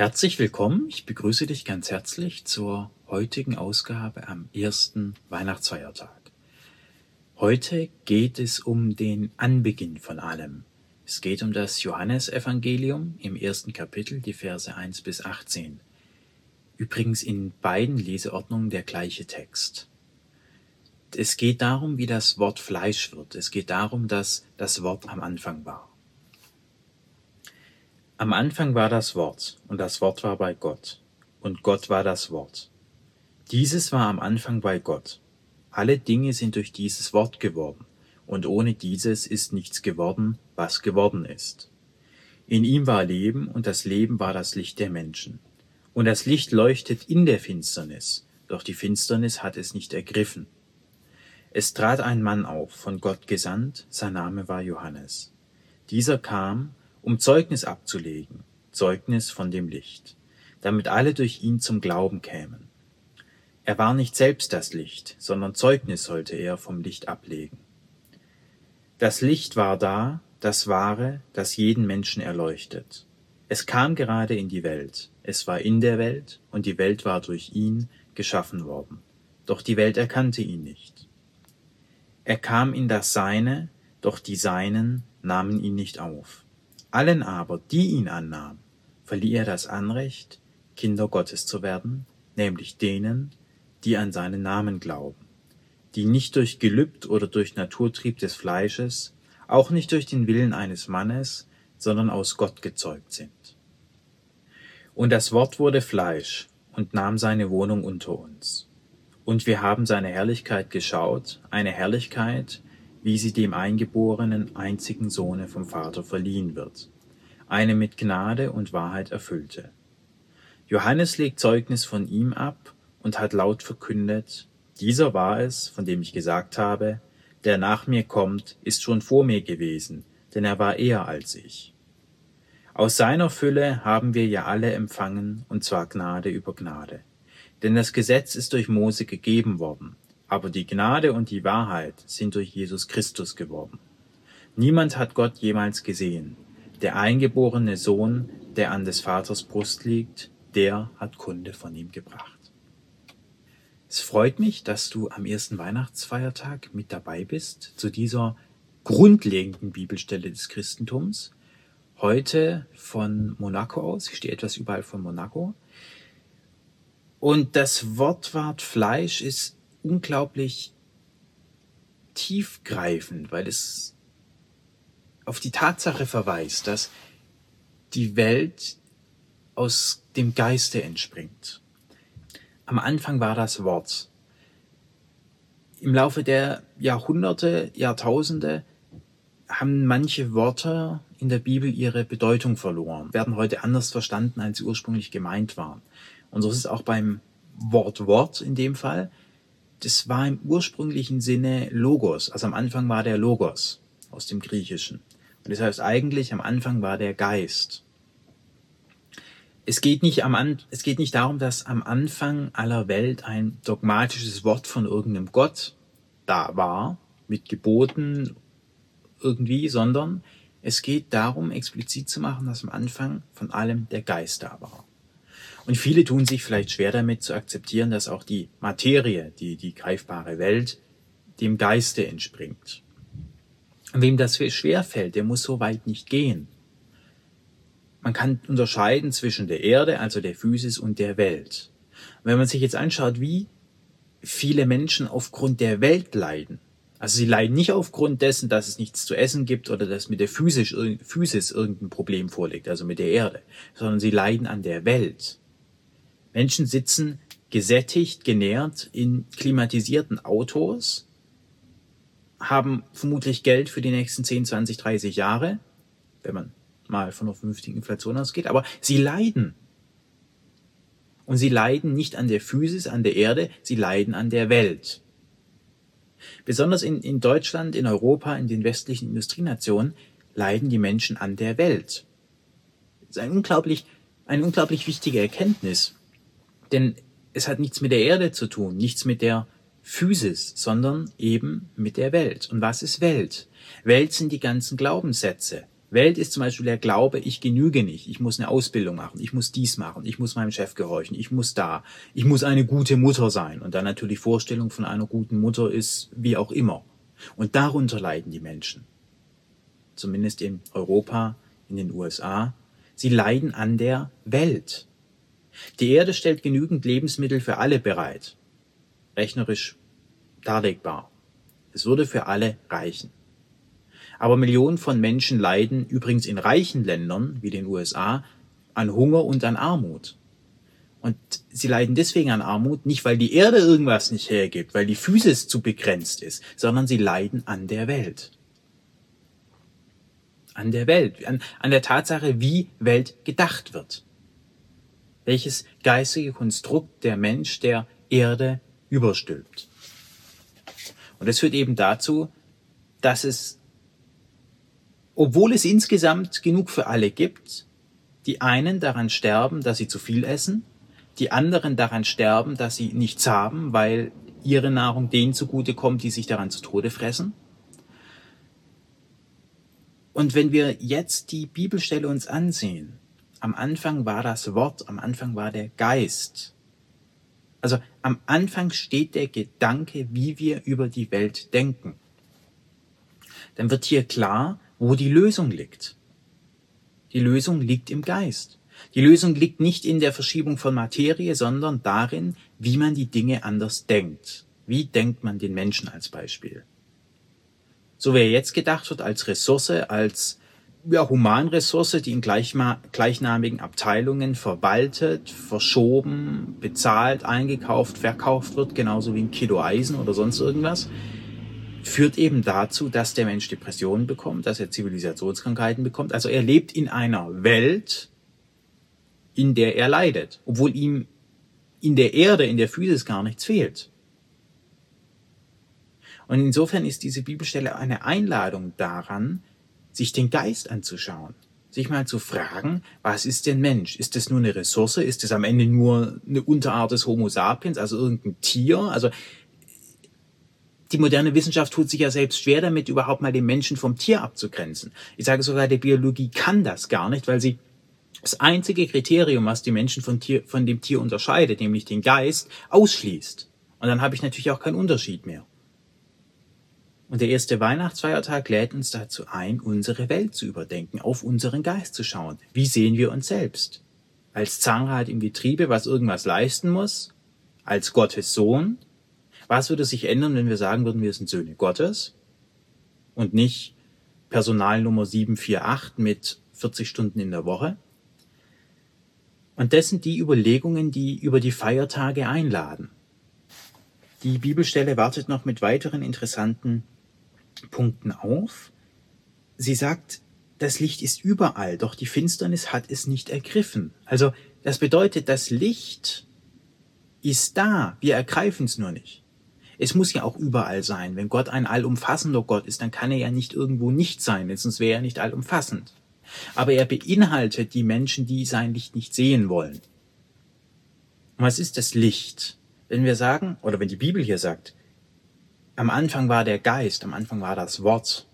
Herzlich willkommen. Ich begrüße dich ganz herzlich zur heutigen Ausgabe am ersten Weihnachtsfeiertag. Heute geht es um den Anbeginn von allem. Es geht um das Johannesevangelium im ersten Kapitel, die Verse 1 bis 18. Übrigens in beiden Leseordnungen der gleiche Text. Es geht darum, wie das Wort Fleisch wird. Es geht darum, dass das Wort am Anfang war. Am Anfang war das Wort, und das Wort war bei Gott, und Gott war das Wort. Dieses war am Anfang bei Gott. Alle Dinge sind durch dieses Wort geworden, und ohne dieses ist nichts geworden, was geworden ist. In ihm war Leben, und das Leben war das Licht der Menschen. Und das Licht leuchtet in der Finsternis, doch die Finsternis hat es nicht ergriffen. Es trat ein Mann auf, von Gott gesandt, sein Name war Johannes. Dieser kam, um Zeugnis abzulegen, Zeugnis von dem Licht, damit alle durch ihn zum Glauben kämen. Er war nicht selbst das Licht, sondern Zeugnis sollte er vom Licht ablegen. Das Licht war da, das wahre, das jeden Menschen erleuchtet. Es kam gerade in die Welt, es war in der Welt, und die Welt war durch ihn geschaffen worden. Doch die Welt erkannte ihn nicht. Er kam in das Seine, doch die Seinen nahmen ihn nicht auf. Allen aber, die ihn annahmen, verlieh er das Anrecht, Kinder Gottes zu werden, nämlich denen, die an seinen Namen glauben, die nicht durch Gelübd oder durch Naturtrieb des Fleisches, auch nicht durch den Willen eines Mannes, sondern aus Gott gezeugt sind. Und das Wort wurde Fleisch und nahm seine Wohnung unter uns. Und wir haben seine Herrlichkeit geschaut, eine Herrlichkeit, wie sie dem eingeborenen einzigen Sohne vom Vater verliehen wird, eine mit Gnade und Wahrheit erfüllte. Johannes legt Zeugnis von ihm ab und hat laut verkündet, dieser war es, von dem ich gesagt habe, der nach mir kommt, ist schon vor mir gewesen, denn er war eher als ich. Aus seiner Fülle haben wir ja alle empfangen, und zwar Gnade über Gnade. Denn das Gesetz ist durch Mose gegeben worden, aber die Gnade und die Wahrheit sind durch Jesus Christus geworden. Niemand hat Gott jemals gesehen. Der eingeborene Sohn, der an des Vaters Brust liegt, der hat Kunde von ihm gebracht. Es freut mich, dass du am ersten Weihnachtsfeiertag mit dabei bist zu dieser grundlegenden Bibelstelle des Christentums. Heute von Monaco aus. Ich stehe etwas überall von Monaco. Und das Wortwort Fleisch ist unglaublich tiefgreifend, weil es auf die Tatsache verweist, dass die Welt aus dem Geiste entspringt. Am Anfang war das Wort. Im Laufe der Jahrhunderte, Jahrtausende haben manche Worte in der Bibel ihre Bedeutung verloren, werden heute anders verstanden, als sie ursprünglich gemeint waren. Und so ist es auch beim Wort Wort in dem Fall das war im ursprünglichen Sinne Logos. Also am Anfang war der Logos aus dem Griechischen. Und das heißt eigentlich am Anfang war der Geist. Es geht nicht am An es geht nicht darum, dass am Anfang aller Welt ein dogmatisches Wort von irgendeinem Gott da war, mit Geboten irgendwie, sondern es geht darum, explizit zu machen, dass am Anfang von allem der Geist da war. Und viele tun sich vielleicht schwer damit zu akzeptieren, dass auch die Materie, die, die greifbare Welt, dem Geiste entspringt. Und wem das schwer fällt, der muss so weit nicht gehen. Man kann unterscheiden zwischen der Erde, also der Physis, und der Welt. Und wenn man sich jetzt anschaut, wie viele Menschen aufgrund der Welt leiden, also sie leiden nicht aufgrund dessen, dass es nichts zu essen gibt oder dass mit der Physis, Physis irgendein Problem vorliegt, also mit der Erde, sondern sie leiden an der Welt. Menschen sitzen gesättigt, genährt in klimatisierten Autos, haben vermutlich Geld für die nächsten 10, 20, 30 Jahre, wenn man mal von einer vernünftigen Inflation ausgeht, aber sie leiden. Und sie leiden nicht an der Physis, an der Erde, sie leiden an der Welt. Besonders in, in Deutschland, in Europa, in den westlichen Industrienationen leiden die Menschen an der Welt. Das ist ein unglaublich, eine unglaublich wichtige Erkenntnis. Denn es hat nichts mit der Erde zu tun, nichts mit der Physis, sondern eben mit der Welt. Und was ist Welt? Welt sind die ganzen Glaubenssätze. Welt ist zum Beispiel der Glaube, ich genüge nicht, ich muss eine Ausbildung machen, ich muss dies machen, ich muss meinem Chef gehorchen, ich muss da, ich muss eine gute Mutter sein. Und dann natürlich Vorstellung von einer guten Mutter ist wie auch immer. Und darunter leiden die Menschen. Zumindest in Europa, in den USA. Sie leiden an der Welt. Die Erde stellt genügend Lebensmittel für alle bereit. Rechnerisch darlegbar. Es würde für alle reichen. Aber Millionen von Menschen leiden übrigens in reichen Ländern wie den USA an Hunger und an Armut. Und sie leiden deswegen an Armut, nicht weil die Erde irgendwas nicht hergibt, weil die Physis zu begrenzt ist, sondern sie leiden an der Welt. An der Welt, an, an der Tatsache, wie Welt gedacht wird. Welches geistige Konstrukt der Mensch der Erde überstülpt. Und das führt eben dazu, dass es obwohl es insgesamt genug für alle gibt, die einen daran sterben, dass sie zu viel essen, die anderen daran sterben, dass sie nichts haben, weil ihre Nahrung denen zugute kommt, die sich daran zu Tode fressen. Und wenn wir jetzt die Bibelstelle uns ansehen, am Anfang war das Wort, am Anfang war der Geist. Also am Anfang steht der Gedanke, wie wir über die Welt denken. Dann wird hier klar, wo die Lösung liegt. Die Lösung liegt im Geist. Die Lösung liegt nicht in der Verschiebung von Materie, sondern darin, wie man die Dinge anders denkt. Wie denkt man den Menschen als Beispiel? So wie er jetzt gedacht wird als Ressource, als ja, Humanressource, die in gleichnamigen Abteilungen verwaltet, verschoben, bezahlt, eingekauft, verkauft wird, genauso wie ein Kilo Eisen oder sonst irgendwas, führt eben dazu, dass der Mensch Depressionen bekommt, dass er Zivilisationskrankheiten bekommt. Also er lebt in einer Welt, in der er leidet, obwohl ihm in der Erde, in der Physis gar nichts fehlt. Und insofern ist diese Bibelstelle eine Einladung daran, sich den Geist anzuschauen, sich mal zu fragen, was ist denn Mensch? Ist es nur eine Ressource? Ist es am Ende nur eine Unterart des Homo sapiens, also irgendein Tier? Also die moderne Wissenschaft tut sich ja selbst schwer damit, überhaupt mal den Menschen vom Tier abzugrenzen. Ich sage sogar, die Biologie kann das gar nicht, weil sie das einzige Kriterium, was die Menschen von, Tier, von dem Tier unterscheidet, nämlich den Geist, ausschließt. Und dann habe ich natürlich auch keinen Unterschied mehr. Und der erste Weihnachtsfeiertag lädt uns dazu ein, unsere Welt zu überdenken, auf unseren Geist zu schauen. Wie sehen wir uns selbst? Als Zahnrad im Getriebe, was irgendwas leisten muss? Als Gottes Sohn, was würde sich ändern, wenn wir sagen würden, wir sind Söhne Gottes und nicht Personal Nummer 748 mit 40 Stunden in der Woche? Und das sind die Überlegungen, die über die Feiertage einladen. Die Bibelstelle wartet noch mit weiteren interessanten Punkten auf. Sie sagt, das Licht ist überall, doch die Finsternis hat es nicht ergriffen. Also das bedeutet, das Licht ist da, wir ergreifen es nur nicht. Es muss ja auch überall sein. Wenn Gott ein allumfassender Gott ist, dann kann er ja nicht irgendwo nicht sein, sonst wäre er nicht allumfassend. Aber er beinhaltet die Menschen, die sein Licht nicht sehen wollen. Und was ist das Licht? Wenn wir sagen, oder wenn die Bibel hier sagt, am Anfang war der Geist, am Anfang war das Wort,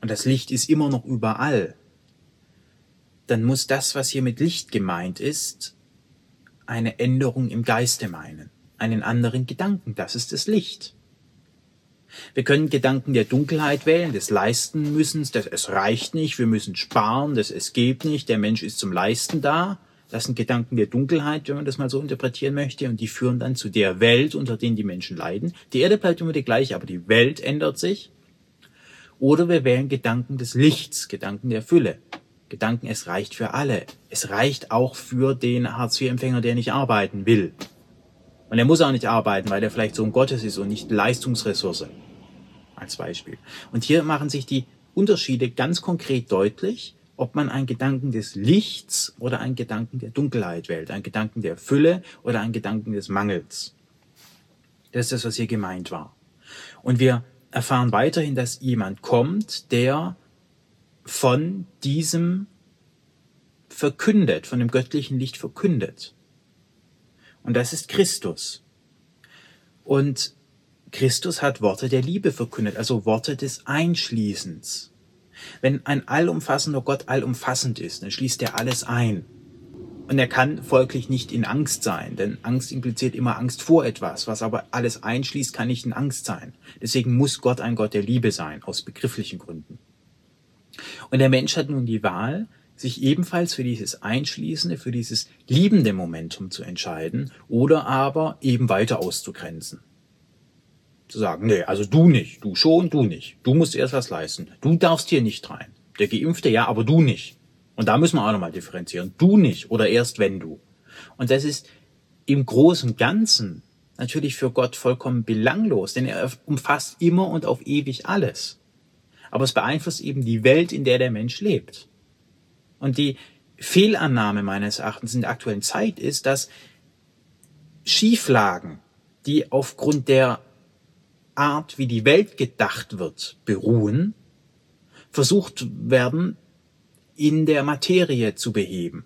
und das Licht ist immer noch überall, dann muss das, was hier mit Licht gemeint ist, eine Änderung im Geiste meinen einen anderen Gedanken. Das ist das Licht. Wir können Gedanken der Dunkelheit wählen, des Leisten des es reicht nicht, wir müssen sparen, des es geht nicht, der Mensch ist zum Leisten da. Das sind Gedanken der Dunkelheit, wenn man das mal so interpretieren möchte, und die führen dann zu der Welt, unter denen die Menschen leiden. Die Erde bleibt immer die gleiche, aber die Welt ändert sich. Oder wir wählen Gedanken des Lichts, Gedanken der Fülle. Gedanken, es reicht für alle. Es reicht auch für den Hartz-IV-Empfänger, der nicht arbeiten will. Und er muss auch nicht arbeiten, weil er vielleicht Sohn Gottes ist und nicht Leistungsressource. Als Beispiel. Und hier machen sich die Unterschiede ganz konkret deutlich, ob man einen Gedanken des Lichts oder einen Gedanken der Dunkelheit wählt, einen Gedanken der Fülle oder einen Gedanken des Mangels. Das ist das, was hier gemeint war. Und wir erfahren weiterhin, dass jemand kommt, der von diesem verkündet, von dem göttlichen Licht verkündet. Und das ist Christus. Und Christus hat Worte der Liebe verkündet, also Worte des Einschließens. Wenn ein allumfassender Gott allumfassend ist, dann schließt er alles ein. Und er kann folglich nicht in Angst sein, denn Angst impliziert immer Angst vor etwas. Was aber alles einschließt, kann nicht in Angst sein. Deswegen muss Gott ein Gott der Liebe sein, aus begrifflichen Gründen. Und der Mensch hat nun die Wahl, sich ebenfalls für dieses einschließende, für dieses liebende Momentum zu entscheiden oder aber eben weiter auszugrenzen. Zu sagen, nee, also du nicht, du schon, du nicht. Du musst erst was leisten. Du darfst hier nicht rein. Der Geimpfte ja, aber du nicht. Und da müssen wir auch nochmal differenzieren. Du nicht oder erst wenn du. Und das ist im großen und Ganzen natürlich für Gott vollkommen belanglos, denn er umfasst immer und auf ewig alles. Aber es beeinflusst eben die Welt, in der der Mensch lebt. Und die Fehlannahme meines Erachtens in der aktuellen Zeit ist, dass Schieflagen, die aufgrund der Art, wie die Welt gedacht wird, beruhen, versucht werden, in der Materie zu beheben.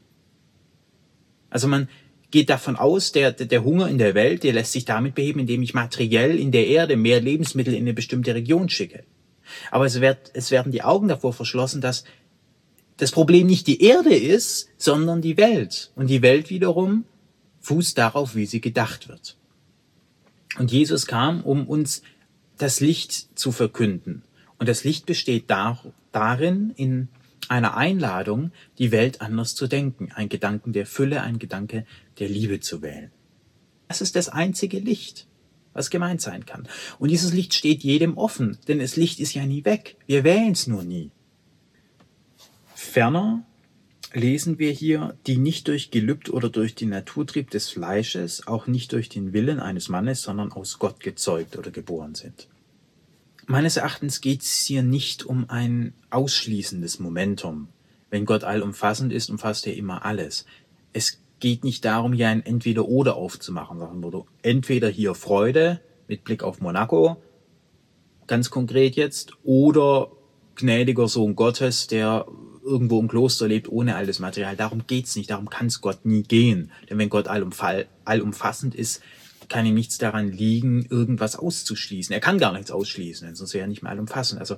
Also man geht davon aus, der, der Hunger in der Welt, der lässt sich damit beheben, indem ich materiell in der Erde mehr Lebensmittel in eine bestimmte Region schicke. Aber es, wird, es werden die Augen davor verschlossen, dass das Problem nicht die Erde ist, sondern die Welt. Und die Welt wiederum fußt darauf, wie sie gedacht wird. Und Jesus kam, um uns das Licht zu verkünden. Und das Licht besteht dar darin, in einer Einladung, die Welt anders zu denken, ein Gedanken der Fülle, ein Gedanke der Liebe zu wählen. Das ist das einzige Licht, was gemeint sein kann. Und dieses Licht steht jedem offen, denn das Licht ist ja nie weg. Wir wählen es nur nie. Ferner lesen wir hier, die nicht durch Gelübd oder durch den Naturtrieb des Fleisches, auch nicht durch den Willen eines Mannes, sondern aus Gott gezeugt oder geboren sind. Meines Erachtens geht es hier nicht um ein ausschließendes Momentum. Wenn Gott allumfassend ist, umfasst er immer alles. Es geht nicht darum, hier ein Entweder-Oder aufzumachen, sondern entweder hier Freude mit Blick auf Monaco, ganz konkret jetzt, oder gnädiger Sohn Gottes, der irgendwo im Kloster lebt ohne all das Material. Darum geht's nicht, darum kann es Gott nie gehen. Denn wenn Gott allumfassend ist, kann ihm nichts daran liegen, irgendwas auszuschließen. Er kann gar nichts ausschließen, denn sonst wäre er nicht mehr allumfassend. Also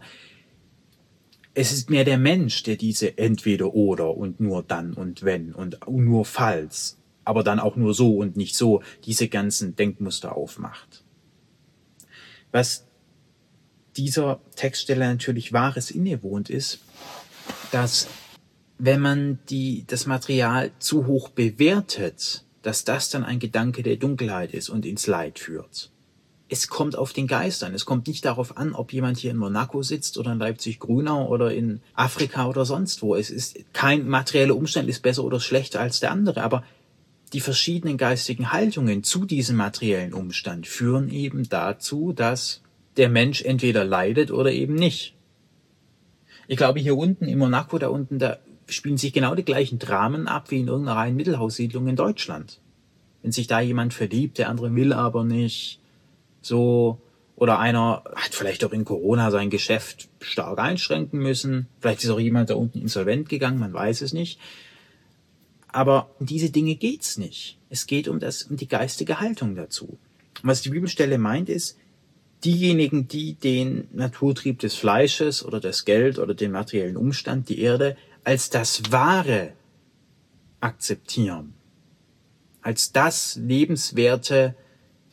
es ist mehr der Mensch, der diese entweder oder und nur dann und wenn und nur falls, aber dann auch nur so und nicht so, diese ganzen Denkmuster aufmacht. Was dieser Textstelle natürlich wahres innewohnt ist, dass wenn man die, das Material zu hoch bewertet, dass das dann ein Gedanke der Dunkelheit ist und ins Leid führt. Es kommt auf den Geist an. Es kommt nicht darauf an, ob jemand hier in Monaco sitzt oder in Leipzig-Grünau oder in Afrika oder sonst wo. Es ist kein materieller Umstand ist besser oder schlechter als der andere, aber die verschiedenen geistigen Haltungen zu diesem materiellen Umstand führen eben dazu, dass der Mensch entweder leidet oder eben nicht. Ich glaube, hier unten in Monaco, da unten, da spielen sich genau die gleichen Dramen ab wie in irgendeiner reinen Mittelhaussiedlung in Deutschland. Wenn sich da jemand verliebt, der andere will aber nicht, so, oder einer hat vielleicht auch in Corona sein Geschäft stark einschränken müssen, vielleicht ist auch jemand da unten insolvent gegangen, man weiß es nicht. Aber um diese Dinge geht's nicht. Es geht um das, um die geistige Haltung dazu. Und was die Bibelstelle meint ist, diejenigen, die den Naturtrieb des Fleisches oder das Geld oder den materiellen Umstand, die Erde, als das Wahre akzeptieren, als das Lebenswerte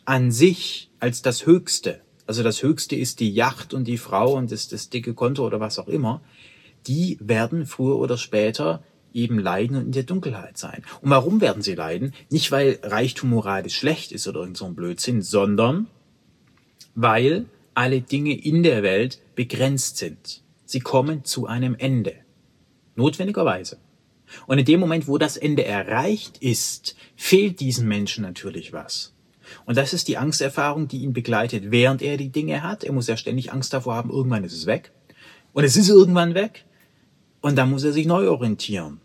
an sich, als das Höchste, also das Höchste ist die Yacht und die Frau und das, das dicke Konto oder was auch immer, die werden früher oder später eben leiden und in der Dunkelheit sein. Und warum werden sie leiden? Nicht, weil Reichtum moralisch schlecht ist oder irgend so ein Blödsinn, sondern weil alle Dinge in der Welt begrenzt sind. Sie kommen zu einem Ende. Notwendigerweise. Und in dem Moment, wo das Ende erreicht ist, fehlt diesen Menschen natürlich was. Und das ist die Angsterfahrung, die ihn begleitet, während er die Dinge hat. Er muss ja ständig Angst davor haben, irgendwann ist es weg. Und es ist irgendwann weg. Und dann muss er sich neu orientieren.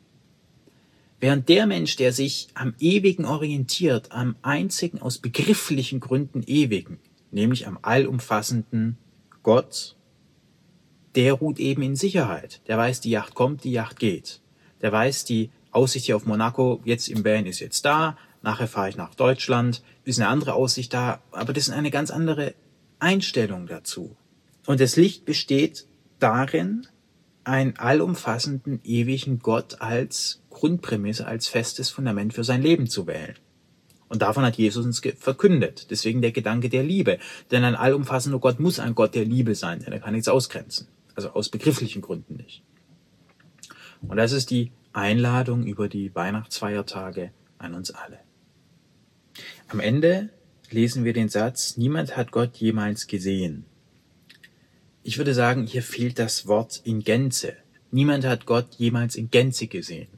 Während der Mensch, der sich am Ewigen orientiert, am einzigen aus begrifflichen Gründen Ewigen, nämlich am allumfassenden Gott, der ruht eben in Sicherheit. Der weiß, die Yacht kommt, die Yacht geht. Der weiß, die Aussicht hier auf Monaco jetzt im Van ist jetzt da, nachher fahre ich nach Deutschland, ist eine andere Aussicht da, aber das ist eine ganz andere Einstellung dazu. Und das Licht besteht darin, einen allumfassenden, ewigen Gott als Grundprämisse, als festes Fundament für sein Leben zu wählen. Und davon hat Jesus uns verkündet. Deswegen der Gedanke der Liebe. Denn ein allumfassender Gott muss ein Gott der Liebe sein, denn er kann nichts ausgrenzen. Also aus begrifflichen Gründen nicht. Und das ist die Einladung über die Weihnachtsfeiertage an uns alle. Am Ende lesen wir den Satz, niemand hat Gott jemals gesehen. Ich würde sagen, hier fehlt das Wort in Gänze. Niemand hat Gott jemals in Gänze gesehen.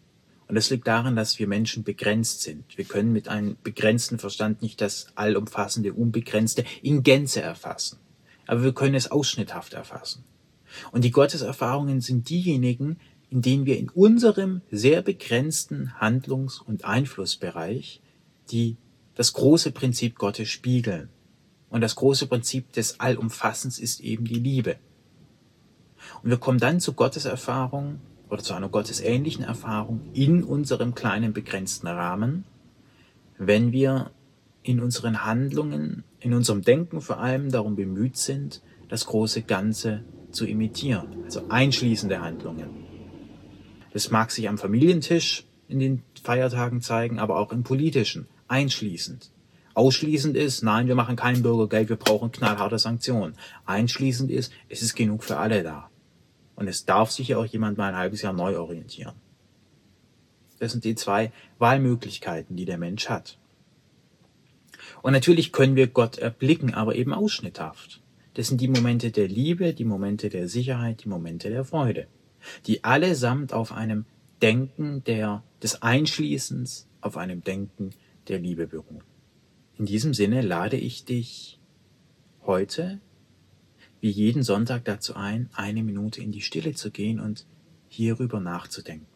Und das liegt daran, dass wir Menschen begrenzt sind. Wir können mit einem begrenzten Verstand nicht das allumfassende, unbegrenzte in Gänze erfassen. Aber wir können es ausschnitthaft erfassen. Und die Gotteserfahrungen sind diejenigen, in denen wir in unserem sehr begrenzten Handlungs- und Einflussbereich die das große Prinzip Gottes spiegeln. Und das große Prinzip des Allumfassens ist eben die Liebe. Und wir kommen dann zu Gottes Erfahrung oder zu einer gottesähnlichen Erfahrung in unserem kleinen begrenzten Rahmen, wenn wir in unseren Handlungen, in unserem Denken vor allem darum bemüht sind, das große Ganze zu imitieren, also einschließende Handlungen. Das mag sich am Familientisch in den Feiertagen zeigen, aber auch im politischen, einschließend. Ausschließend ist, nein, wir machen kein Bürgergeld, wir brauchen knallharte Sanktionen. Einschließend ist, es ist genug für alle da. Und es darf sich ja auch jemand mal ein halbes Jahr neu orientieren. Das sind die zwei Wahlmöglichkeiten, die der Mensch hat. Und natürlich können wir Gott erblicken, aber eben ausschnitthaft. Das sind die Momente der Liebe, die Momente der Sicherheit, die Momente der Freude, die allesamt auf einem Denken der, des Einschließens, auf einem Denken der Liebe beruhen. In diesem Sinne lade ich dich heute wie jeden Sonntag dazu ein, eine Minute in die Stille zu gehen und hierüber nachzudenken.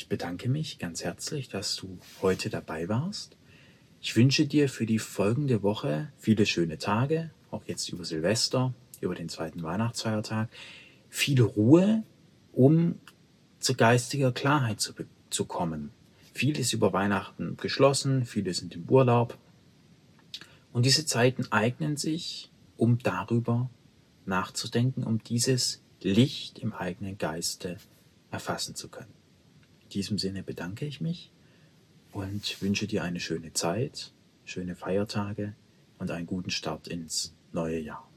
Ich bedanke mich ganz herzlich, dass du heute dabei warst. Ich wünsche dir für die folgende Woche viele schöne Tage, auch jetzt über Silvester, über den zweiten Weihnachtsfeiertag, viel Ruhe, um zu geistiger Klarheit zu, zu kommen. Viel ist über Weihnachten geschlossen, viele sind im Urlaub. Und diese Zeiten eignen sich, um darüber nachzudenken, um dieses Licht im eigenen Geiste erfassen zu können. In diesem Sinne bedanke ich mich und wünsche dir eine schöne Zeit, schöne Feiertage und einen guten Start ins neue Jahr.